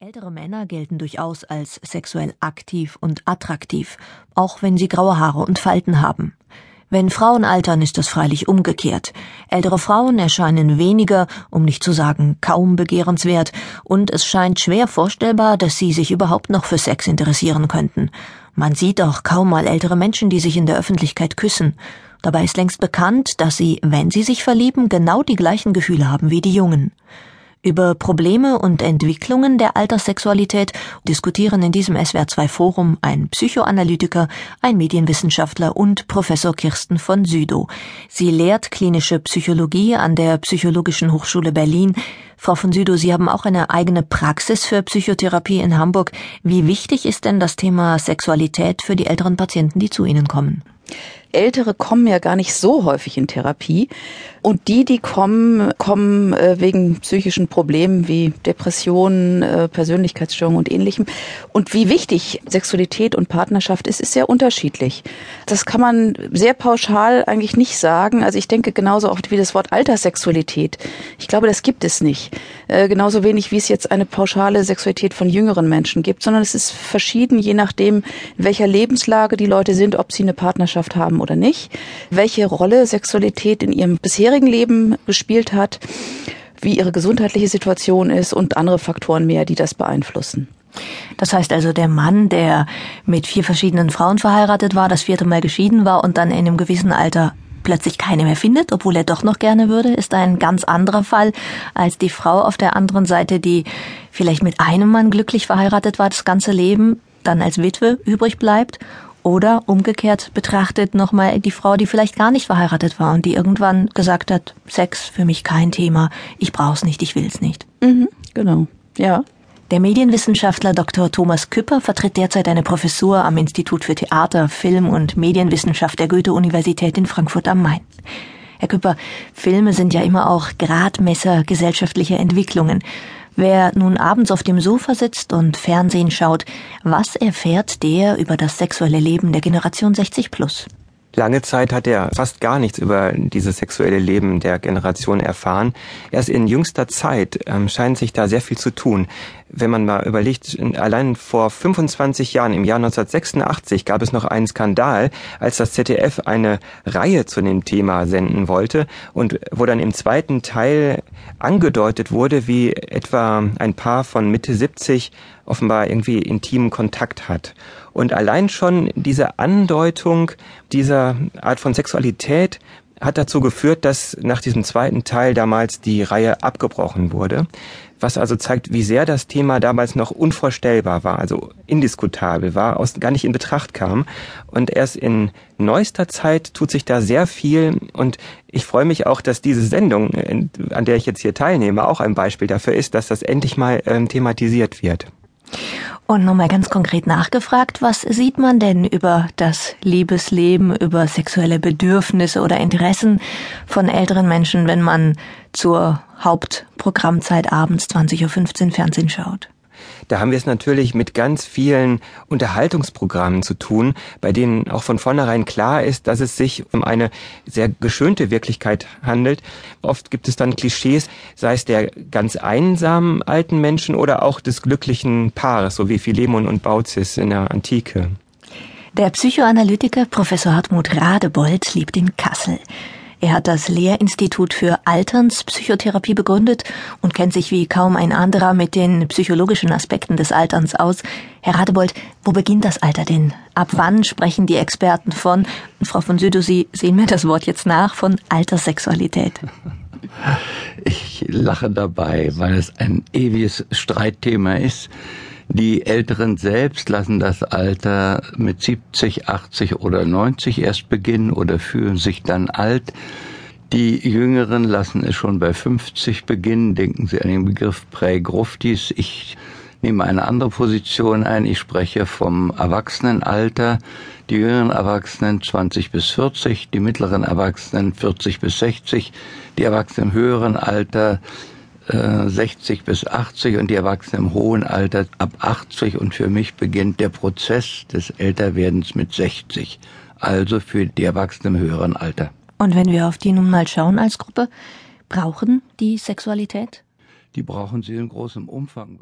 Ältere Männer gelten durchaus als sexuell aktiv und attraktiv, auch wenn sie graue Haare und Falten haben. Wenn Frauen altern, ist das freilich umgekehrt. Ältere Frauen erscheinen weniger, um nicht zu sagen kaum begehrenswert, und es scheint schwer vorstellbar, dass sie sich überhaupt noch für Sex interessieren könnten. Man sieht auch kaum mal ältere Menschen, die sich in der Öffentlichkeit küssen. Dabei ist längst bekannt, dass sie, wenn sie sich verlieben, genau die gleichen Gefühle haben wie die Jungen. Über Probleme und Entwicklungen der Alterssexualität diskutieren in diesem SWR2 Forum ein Psychoanalytiker, ein Medienwissenschaftler und Professor Kirsten von Südow. Sie lehrt klinische Psychologie an der Psychologischen Hochschule Berlin. Frau von Südow, Sie haben auch eine eigene Praxis für Psychotherapie in Hamburg. Wie wichtig ist denn das Thema Sexualität für die älteren Patienten, die zu Ihnen kommen? Ältere kommen ja gar nicht so häufig in Therapie. Und die, die kommen, kommen äh, wegen psychischen Problemen wie Depressionen, äh, Persönlichkeitsstörungen und ähnlichem. Und wie wichtig Sexualität und Partnerschaft ist, ist sehr unterschiedlich. Das kann man sehr pauschal eigentlich nicht sagen. Also ich denke genauso oft wie das Wort Alterssexualität. Ich glaube, das gibt es nicht. Äh, genauso wenig wie es jetzt eine pauschale Sexualität von jüngeren Menschen gibt, sondern es ist verschieden, je nachdem, in welcher Lebenslage die Leute sind, ob sie eine Partnerschaft haben haben oder nicht, welche Rolle Sexualität in ihrem bisherigen Leben gespielt hat, wie ihre gesundheitliche Situation ist und andere Faktoren mehr, die das beeinflussen. Das heißt also, der Mann, der mit vier verschiedenen Frauen verheiratet war, das vierte Mal geschieden war und dann in einem gewissen Alter plötzlich keine mehr findet, obwohl er doch noch gerne würde, ist ein ganz anderer Fall als die Frau auf der anderen Seite, die vielleicht mit einem Mann glücklich verheiratet war das ganze Leben, dann als Witwe übrig bleibt oder umgekehrt betrachtet nochmal die Frau, die vielleicht gar nicht verheiratet war und die irgendwann gesagt hat, Sex für mich kein Thema, ich brauch's nicht, ich will's nicht. Mhm, genau, ja. Der Medienwissenschaftler Dr. Thomas Küpper vertritt derzeit eine Professur am Institut für Theater, Film und Medienwissenschaft der Goethe-Universität in Frankfurt am Main. Herr Küpper, Filme sind ja immer auch Gradmesser gesellschaftlicher Entwicklungen. Wer nun abends auf dem Sofa sitzt und Fernsehen schaut, was erfährt der über das sexuelle Leben der Generation 60 plus? Lange Zeit hat er fast gar nichts über dieses sexuelle Leben der Generation erfahren. Erst in jüngster Zeit ähm, scheint sich da sehr viel zu tun. Wenn man mal überlegt, allein vor 25 Jahren, im Jahr 1986, gab es noch einen Skandal, als das ZDF eine Reihe zu dem Thema senden wollte und wo dann im zweiten Teil angedeutet wurde, wie etwa ein Paar von Mitte 70 offenbar irgendwie intimen Kontakt hat. Und allein schon diese Andeutung dieser Art von Sexualität hat dazu geführt, dass nach diesem zweiten Teil damals die Reihe abgebrochen wurde. Was also zeigt, wie sehr das Thema damals noch unvorstellbar war, also indiskutabel war, aus, gar nicht in Betracht kam. Und erst in neuester Zeit tut sich da sehr viel. Und ich freue mich auch, dass diese Sendung, an der ich jetzt hier teilnehme, auch ein Beispiel dafür ist, dass das endlich mal ähm, thematisiert wird. Und nochmal ganz konkret nachgefragt, was sieht man denn über das Liebesleben, über sexuelle Bedürfnisse oder Interessen von älteren Menschen, wenn man zur Hauptprogrammzeit abends 20.15 Uhr Fernsehen schaut? Da haben wir es natürlich mit ganz vielen Unterhaltungsprogrammen zu tun, bei denen auch von vornherein klar ist, dass es sich um eine sehr geschönte Wirklichkeit handelt. Oft gibt es dann Klischees, sei es der ganz einsamen alten Menschen oder auch des glücklichen Paares, so wie Philemon und Baucis in der Antike. Der Psychoanalytiker Professor Hartmut Radebold lebt in Kassel. Er hat das Lehrinstitut für Alternspsychotherapie begründet und kennt sich wie kaum ein anderer mit den psychologischen Aspekten des Alterns aus. Herr Radebold, wo beginnt das Alter denn? Ab wann sprechen die Experten von, Frau von Südow, Sie sehen mir das Wort jetzt nach, von Alterssexualität? Ich lache dabei, weil es ein ewiges Streitthema ist. Die Älteren selbst lassen das Alter mit 70, 80 oder 90 erst beginnen oder fühlen sich dann alt. Die Jüngeren lassen es schon bei 50 beginnen. Denken Sie an den Begriff Prägruftis. Ich nehme eine andere Position ein. Ich spreche vom Erwachsenenalter. Die jüngeren Erwachsenen 20 bis 40, die mittleren Erwachsenen 40 bis 60, die Erwachsenen im höheren Alter 60 äh, bis 80 und die Erwachsenen im hohen Alter ab 80 und für mich beginnt der Prozess des Älterwerdens mit 60, also für die Erwachsenen im höheren Alter. Und wenn wir auf die nun mal schauen als Gruppe, brauchen die Sexualität? Die brauchen sie in großem Umfang.